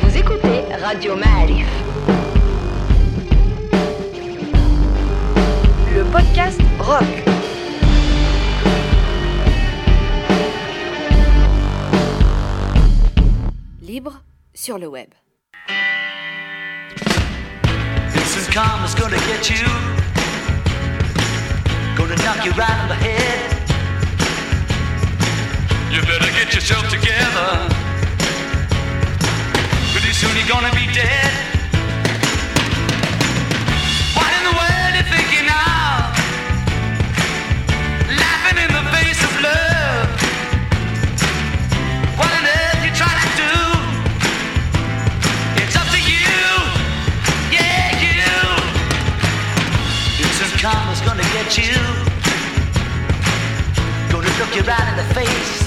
Vous écoutez Radio Ma'arif. Le podcast rock. Libre sur le web. This is karma's gonna get you. Gonna knock you right on the head. You better get yourself together. Pretty soon you're gonna be dead. What in the world you thinking of? Laughing in the face of love. What on earth you trying to do? It's up to you. Yeah, you. Karma's gonna get you. Gonna look you right in the face.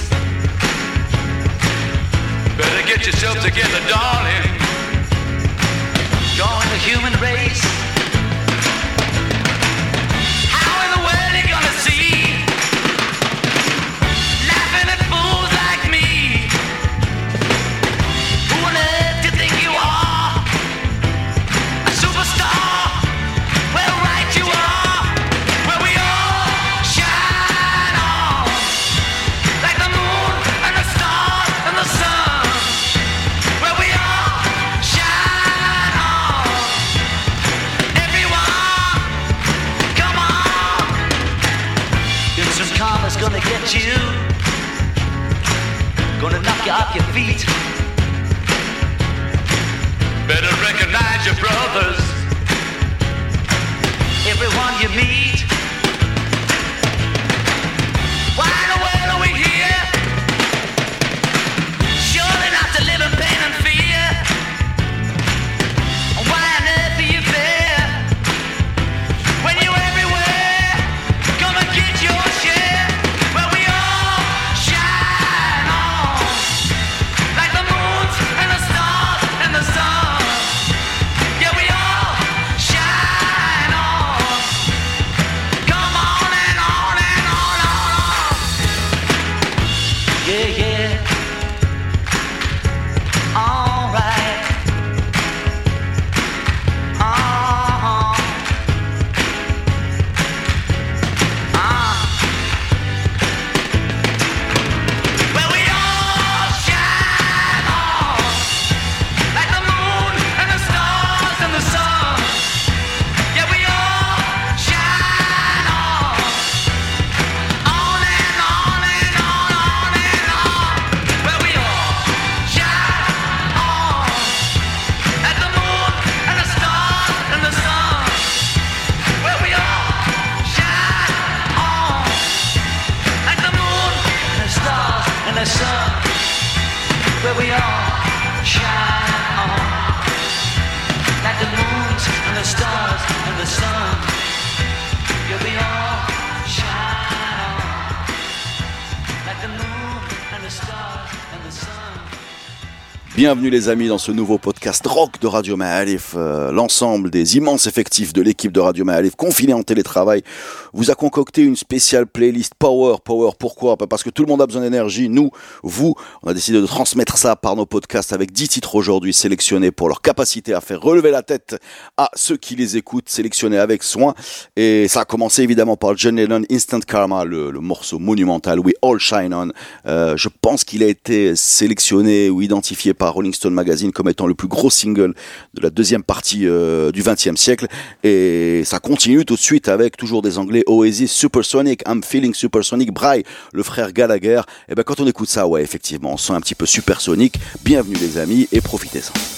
Better get yourself together, darling. Join the human race. Bienvenue les amis dans ce nouveau podcast rock de Radio Ma'alif. Euh, L'ensemble des immenses effectifs de l'équipe de Radio Ma'alif confinés en télétravail vous a concocté une spéciale playlist Power. Power pourquoi? Bah, Parce que tout le monde a besoin d'énergie. Nous, vous, on a décidé de transmettre ça par nos podcasts avec 10 titres aujourd'hui sélectionnés pour leur capacité à faire relever la tête à ceux qui les écoutent, sélectionnés avec soin. Et ça a commencé évidemment par John Lennon, Instant Karma, le, morceau monumental We All Shine On. Euh, je pense qu'il a été sélectionné ou identifié par Rolling Stone Magazine comme étant le plus gros single de la deuxième partie euh, du XXe siècle. Et ça continue tout de suite avec toujours des Anglais Oasis, Supersonic, I'm Feeling Supersonic, Bry, le frère Gallagher. Et ben quand on écoute ça, ouais, effectivement, on sent un petit peu supersonique. Bienvenue les amis et profitez-en.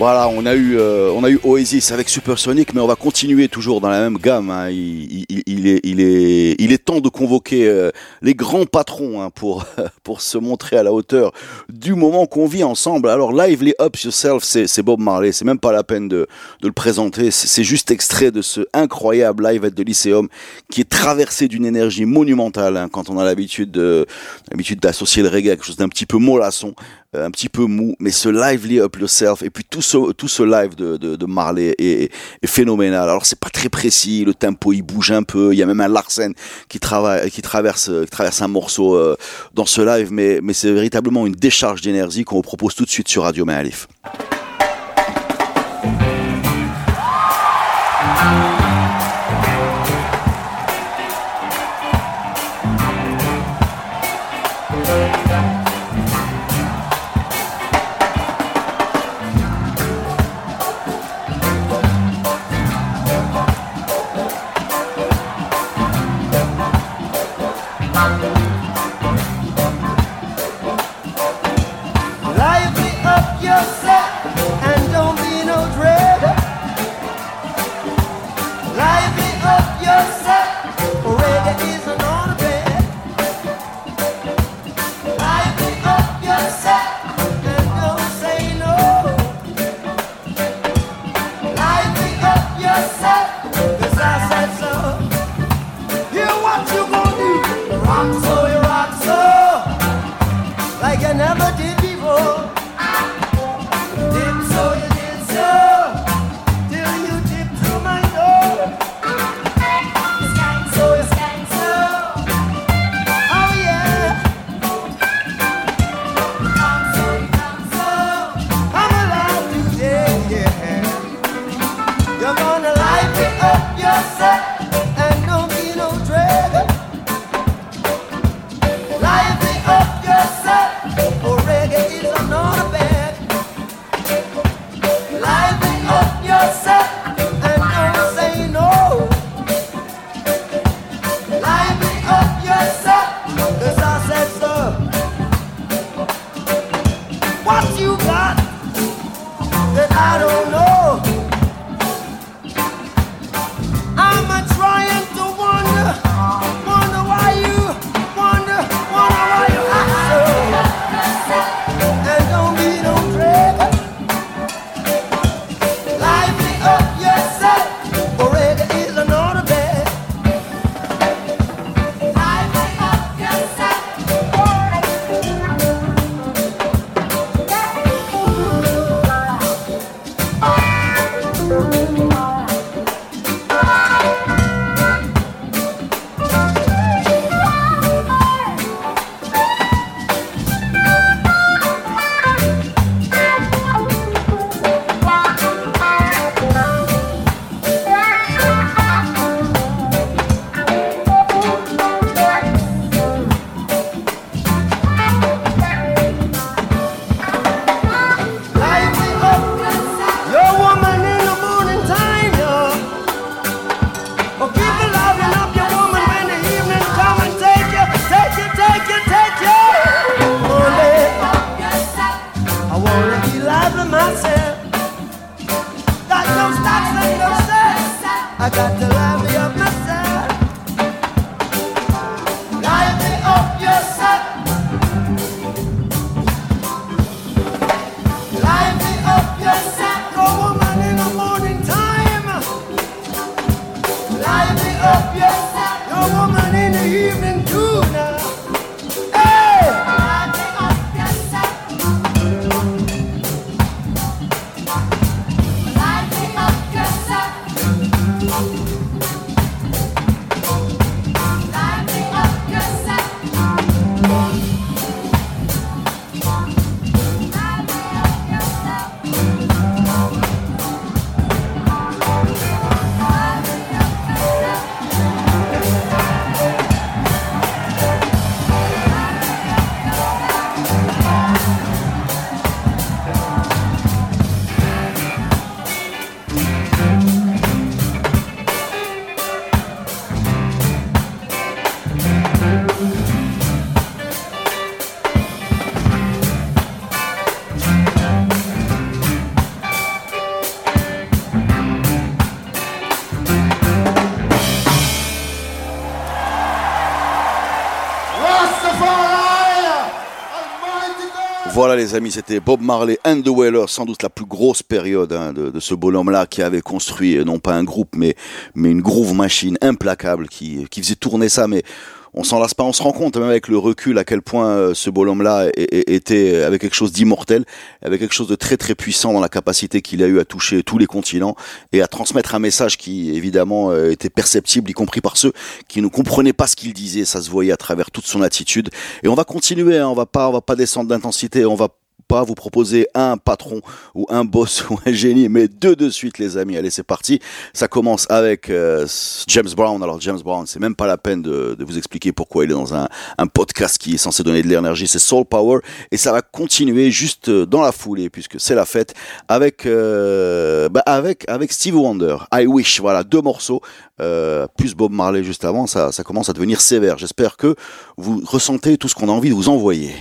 Voilà, on a eu, euh, on a eu Oasis avec Supersonic, mais on va continuer toujours dans la même gamme. hein. Il, est, il est, il est temps de convoquer euh, les grands patrons hein, pour pour se montrer à la hauteur du moment qu'on vit ensemble. Alors, Lively Up Yourself, c'est Bob Marley. C'est même pas la peine de de le présenter. C'est juste extrait de ce incroyable live at the Lyceum qui est traversé d'une énergie monumentale. hein, quand on a l'habitude de l'habitude d'associer le reggae à quelque chose d'un petit peu mollasson un petit peu mou, mais ce lively up yourself et puis tout ce tout ce live de, de, de Marley est, est phénoménal. Alors c'est pas très précis, le tempo il bouge un peu, il y a même un Larsen qui travaille qui traverse euh, qui traverse un morceau euh, dans ce live, mais mais c'est véritablement une décharge d'énergie qu'on vous propose tout de suite sur Radio Maalif. Les amis, c'était Bob Marley and the Wailers, sans doute la plus grosse période hein, de, de, ce bonhomme-là qui avait construit non pas un groupe mais, mais une groove machine implacable qui, qui faisait tourner ça. Mais on s'en lasse pas, on se rend compte même avec le recul à quel point euh, ce bonhomme-là était avec quelque chose d'immortel, avec quelque chose de très très puissant dans la capacité qu'il a eu à toucher tous les continents et à transmettre un message qui évidemment euh, était perceptible, y compris par ceux qui ne comprenaient pas ce qu'il disait. Ça se voyait à travers toute son attitude. Et on va continuer, hein, on va pas, on va pas descendre d'intensité, on va pas vous proposer un patron ou un boss ou un génie, mais deux de suite, les amis. Allez, c'est parti. Ça commence avec euh, James Brown. Alors, James Brown, c'est même pas la peine de, vous expliquer pourquoi il est dans un, podcast qui est censé donner de l'énergie. C'est Soul Power. Et ça va continuer juste dans la foulée, puisque c'est la fête, avec, euh, bah avec, avec Steve Wonder. I Wish. Voilà, deux morceaux. Euh, plus Bob Marley juste avant, ça commence à devenir sévère. J'espère que vous ressentez tout ce qu'on a envie de vous envoyer.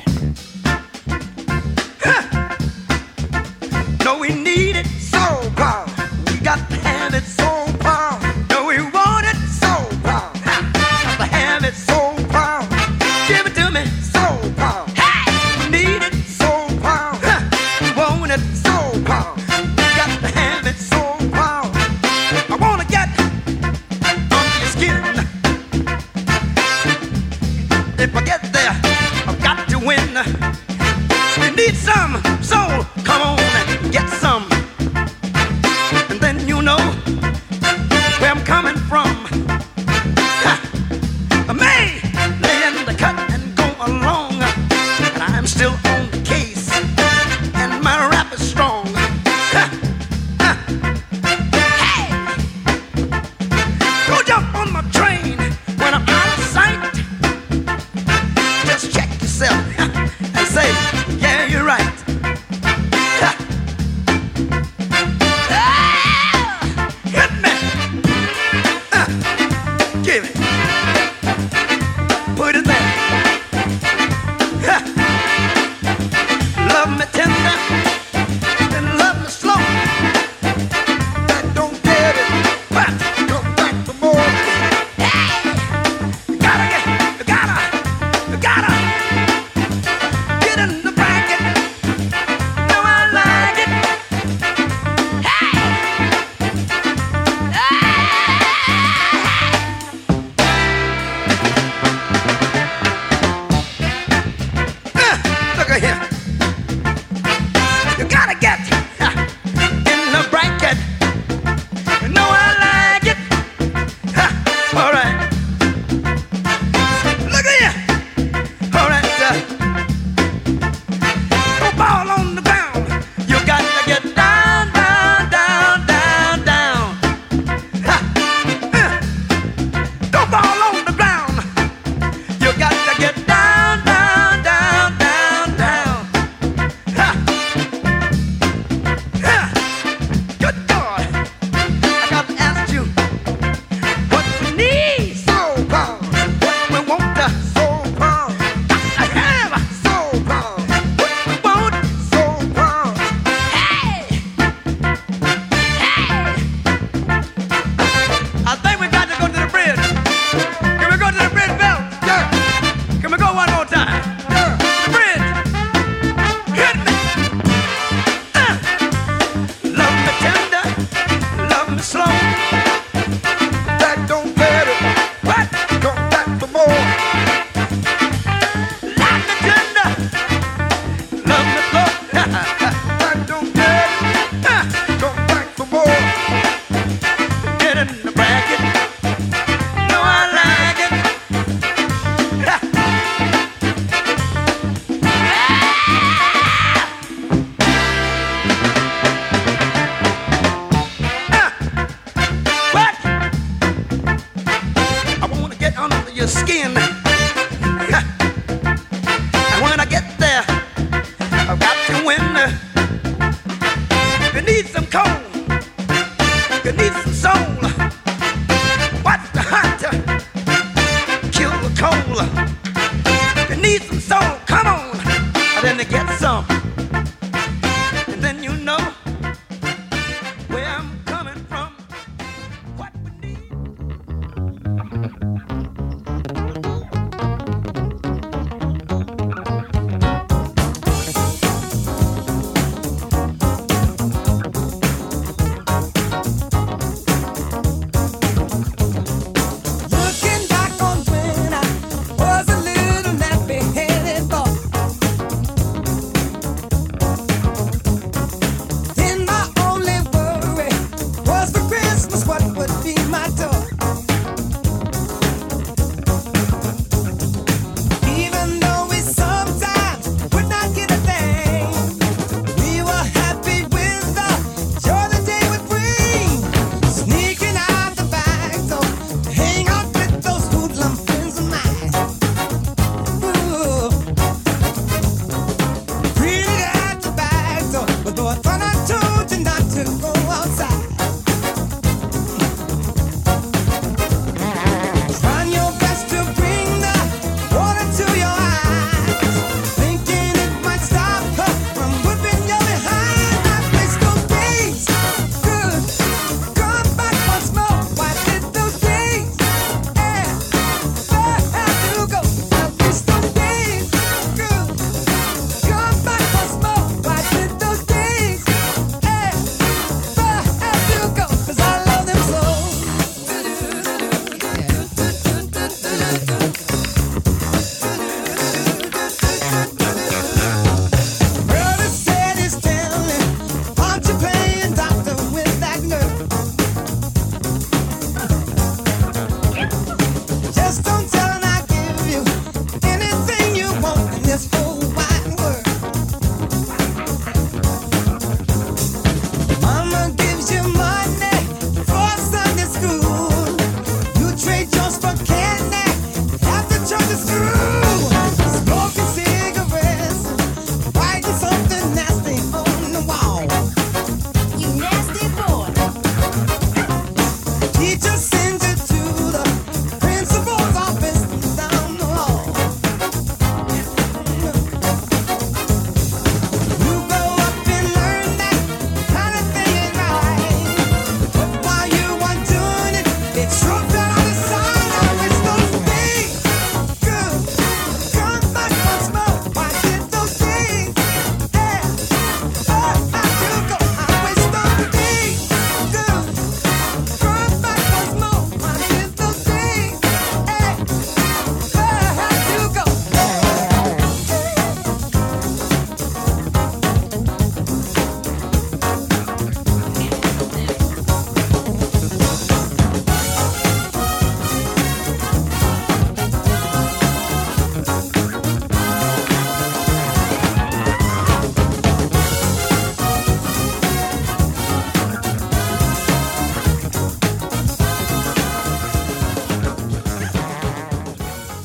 Your skin.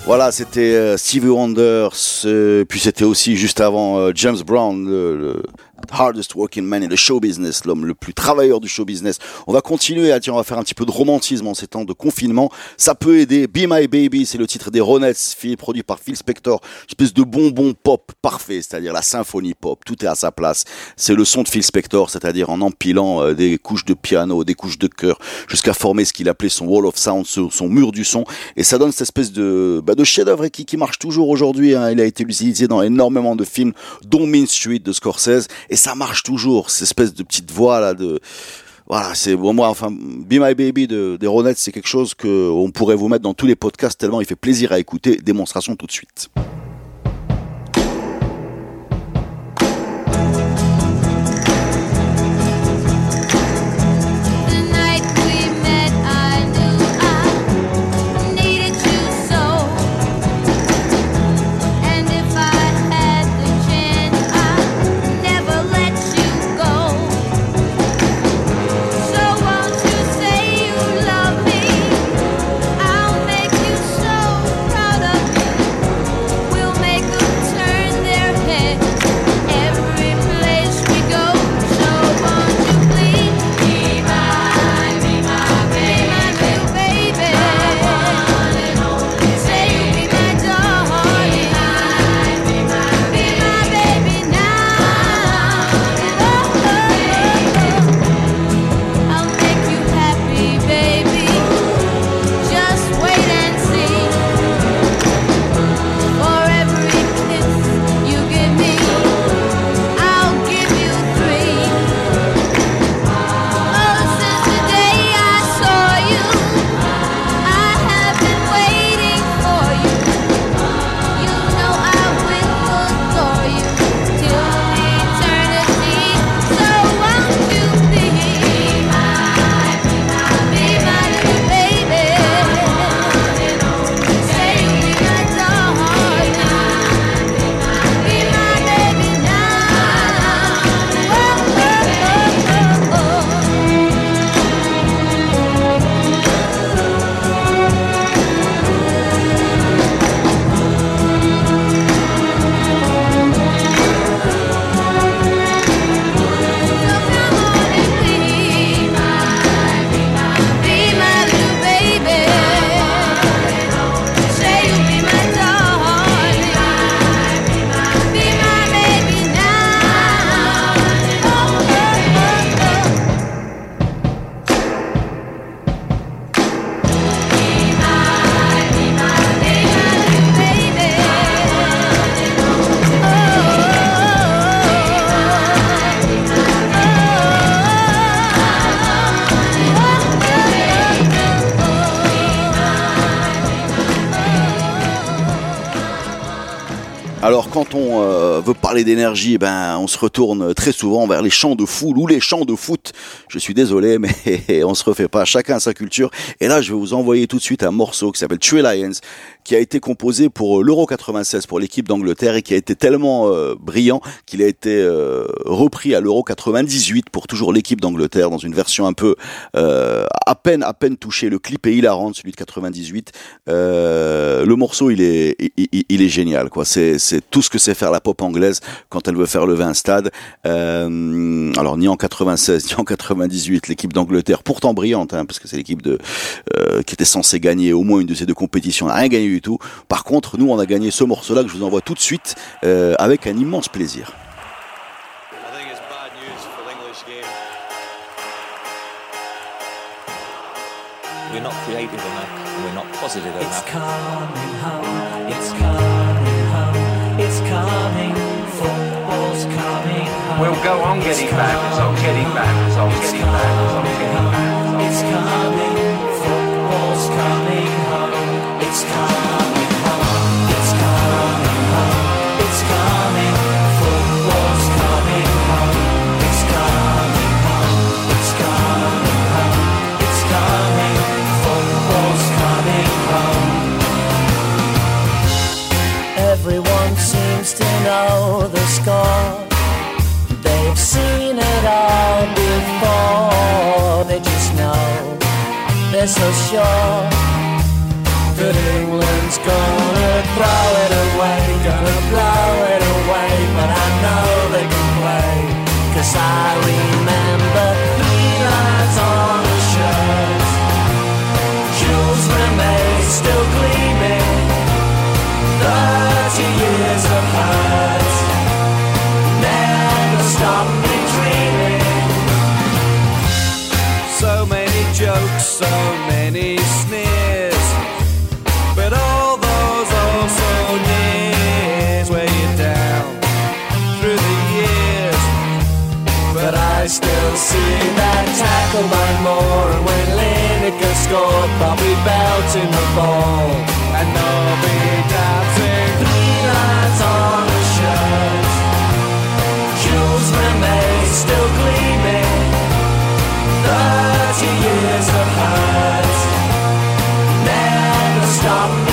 Voilà, c'était euh, Stevie Wonder, puis c'était aussi juste avant euh, James Brown, le hardest working man in the show business, l'homme le plus travailleur du show business. On va continuer, ah, tiens, on va faire un petit peu de romantisme en ces temps de confinement. Ça peut aider. Be My Baby, c'est le titre des Ronettes, produit par Phil Spector. Une espèce de bonbon pop parfait, c'est-à-dire la symphonie pop. Tout est à sa place. C'est le son de Phil Spector, c'est-à-dire en empilant euh, des couches de piano, des couches de chœur, jusqu'à former ce qu'il appelait son wall of sound, son mur du son. Et ça donne cette espèce de, bah, de chef-d'œuvre qui, qui marche toujours aujourd'hui. hein. Il a été utilisé dans énormément de films, dont Mean Street de Scorsese. Ça marche toujours, cette espèce de petite voix là de, voilà, c'est bon, moi, enfin, Be My Baby de, des Ronettes, c'est quelque chose que on pourrait vous mettre dans tous les podcasts tellement il fait plaisir à écouter. Démonstration tout de suite. Parler d'énergie, eh ben on se retourne très souvent vers les champs de foule ou les champs de foot. Je suis désolé, mais on se refait pas. Chacun a sa culture. Et là, je vais vous envoyer tout de suite un morceau qui s'appelle Tree Lions, qui a été composé pour euh, l'Euro 96 pour l'équipe d'Angleterre et qui a été tellement euh, brillant qu'il a été euh, repris à l'Euro 98 pour toujours l'équipe d'Angleterre dans une version un peu euh, à peine à peine touchée. Le clip est hilarant, celui de 98. Euh, le morceau, il est il, est génial quoi. C'est c'est tout ce que c'est faire la pop anglaise quand elle veut faire lever un stade. Alors ni en 96 ni en 98 l'équipe d'Angleterre pourtant brillante hein, parce que c'est l'équipe de euh, qui était censée gagner au moins une de ces deux compétitions, n'a rien gagné du tout. Par contre, nous on a gagné ce morceau là que je vous envoie tout de suite euh, avec un immense plaisir. We're not creative enough. We're not positive It's coming home. We'll go on getting back, it's on getting back, it's on getting back, it's on getting back, it's coming. Football's coming home. It's coming home. It's coming home. It's coming. Football's coming home. It's coming home. It's coming home. It's coming. Football's coming home. Everyone seems to know the score. They've seen it all before. They just know they're so sure. But England's gonna throw it away, gonna blow it away. But I know they can play, cause I remember three lines on a shirt. Jules Rimet still gleaming, so many sneers. But all those also nears weigh you down through the years. But I still see that tackle by Moore And when Lineker scored Bobby belting the ball 40 years of hurt never stop.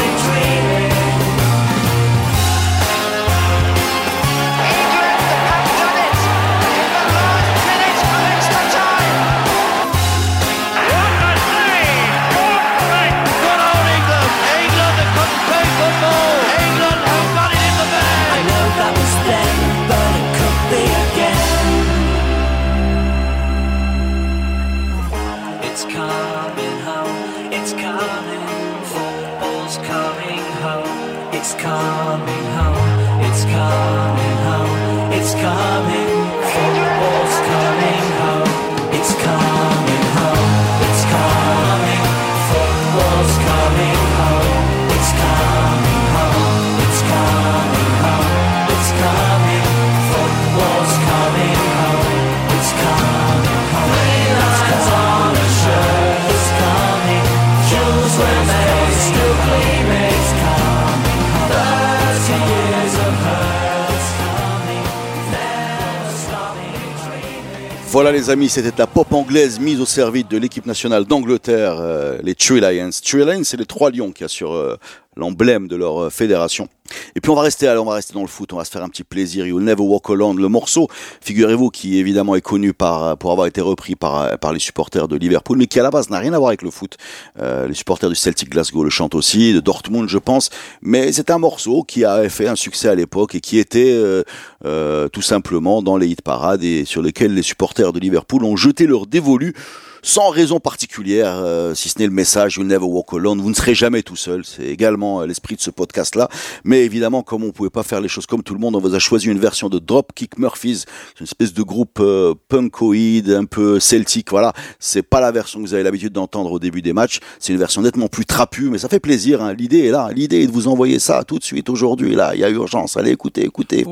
Les amis, c'était la pop anglaise mise au service de l'équipe nationale d'Angleterre, euh, les Three Lions. Three Lions, c'est les trois lions qui assurent euh, l'emblème de leur euh, fédération. Et puis on va rester, allez, on va rester dans le foot, on va se faire un petit plaisir. You'll Never Walk Alone, le morceau, figurez-vous, qui évidemment est connu par pour avoir été repris par par les supporters de Liverpool, mais qui à la base n'a rien à voir avec le foot. Euh, les supporters du Celtic Glasgow le chantent aussi, de Dortmund, je pense. Mais c'est un morceau qui a fait un succès à l'époque et qui était euh, euh, tout simplement dans les hit parades et sur lesquels les supporters de Liverpool ont jeté leur dévolu sans raison particulière, euh, si ce n'est le message You Never Walk Alone. Vous ne serez jamais tout seul. C'est également euh, l'esprit de ce podcast-là. Mais évidemment, comme on pouvait pas faire les choses comme tout le monde, on vous a choisi une version de Dropkick Murphys, une espèce de groupe euh, punkoïde, un peu celtique. Voilà, c'est pas la version que vous avez l'habitude d'entendre au début des matchs. C'est une version nettement plus trapue, mais ça fait plaisir. Hein. L'idée est là. L'idée est de vous envoyer ça tout de suite aujourd'hui. Là, il y a urgence. Allez, écoutez, écoutez.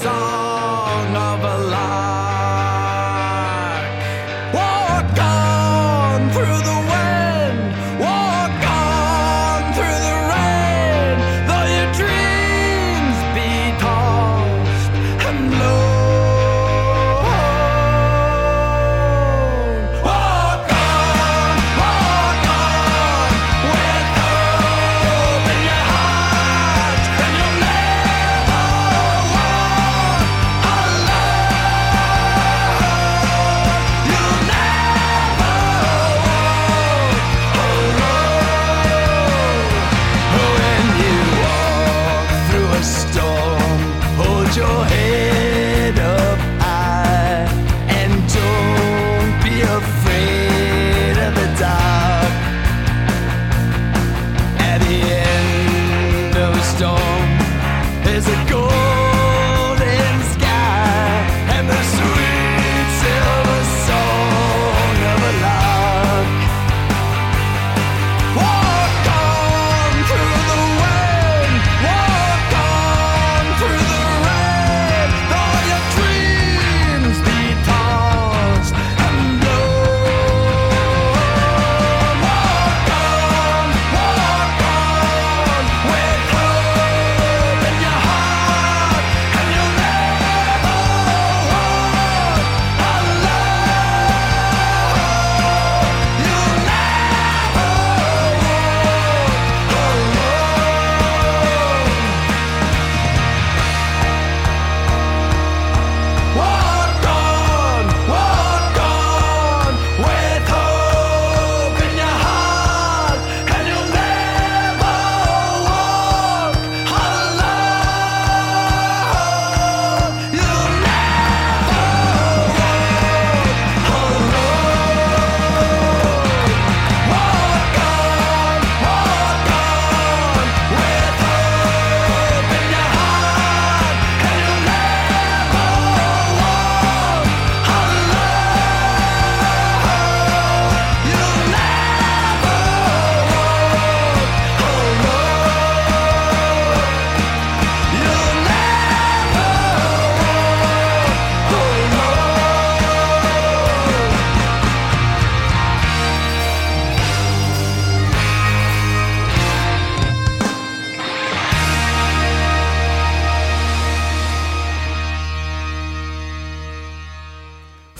Song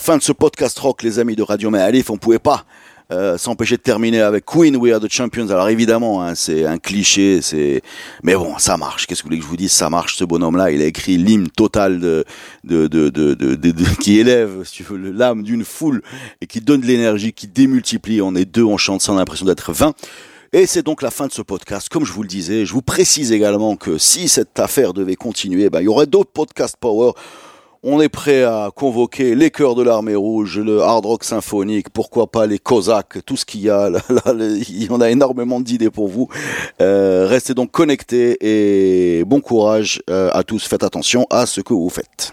Fin de ce podcast rock, les amis de Radio Maalif. On pouvait pas euh, s'empêcher de terminer avec Queen, We Are the Champions. Alors évidemment, hein, c'est un cliché, c'est, mais bon, ça marche. Qu'est-ce que vous voulez que je vous dise? Ça marche. Ce bonhomme-là, il a écrit l'hymne total de, de, de- de- de- qui élève, si tu veux, l'âme d'une foule et qui donne de l'énergie, qui démultiplie. On est deux, on chante ça, on a l'impression d'être 20. Et c'est donc la fin de ce podcast. Comme je vous le disais, je vous précise également que si cette affaire devait continuer, ben, il y aurait d'autres podcasts Power. On est prêt à convoquer les chœurs de l'armée rouge, le hard rock symphonique, pourquoi pas les Cosaques, tout ce qu'il y a. Là, là, là, il y en a énormément d'idées pour vous. Euh, restez donc connectés et bon courage euh, à tous. Faites attention à ce que vous faites.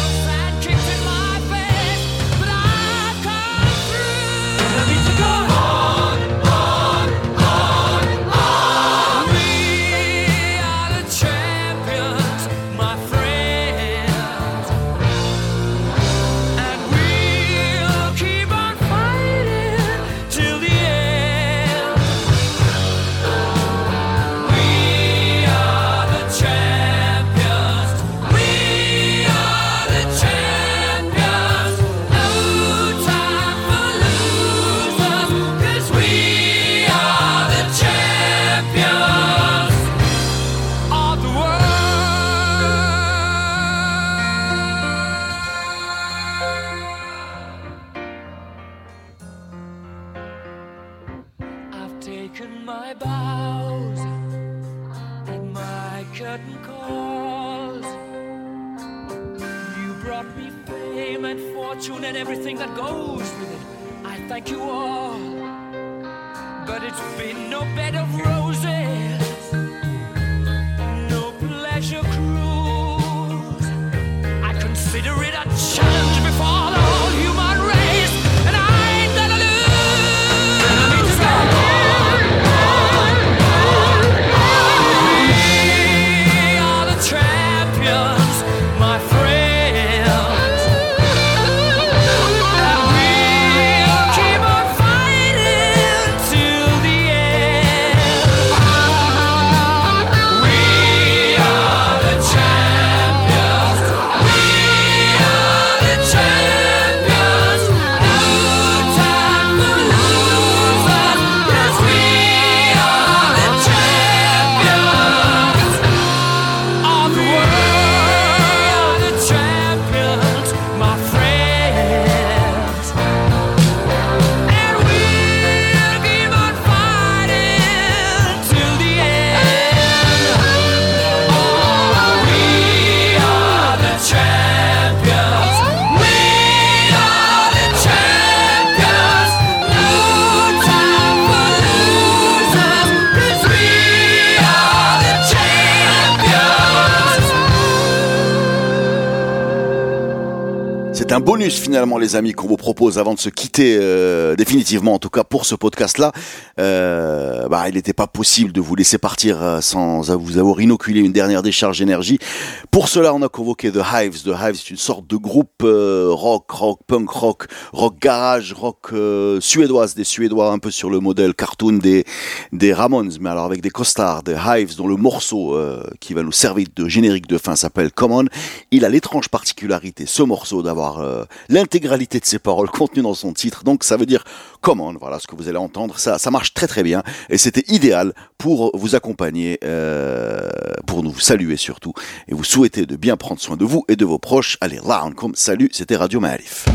I thank you all, but it's been no bed of roses, C'est un bonus finalement les amis qu'on vous propose avant de se quitter euh, définitivement en tout cas pour ce podcast là. Euh, bah, il n'était pas possible de vous laisser partir euh, sans vous avoir inoculé une dernière décharge d'énergie. Pour cela on a convoqué The Hives. The Hives c'est une sorte de groupe rock, rock, punk rock, rock garage, rock suédoise, des Suédois un peu sur le modèle cartoon des, des Ramones, mais alors avec des costards, The Hives dont le morceau qui va nous servir de générique de fin s'appelle Common. Il a l'étrange particularité, ce morceau, d'avoir euh, l'intégralité de ses paroles contenues dans son titre. Donc ça veut dire Common, voilà ce que vous allez entendre. Ça, ça marche très très bien et c'était idéal pour vous accompagner, euh, pour nous saluer surtout et vous souhaiter de bien prendre soin de vous et de vos proches. Allez, là comme salut, c'était Radio Maalif.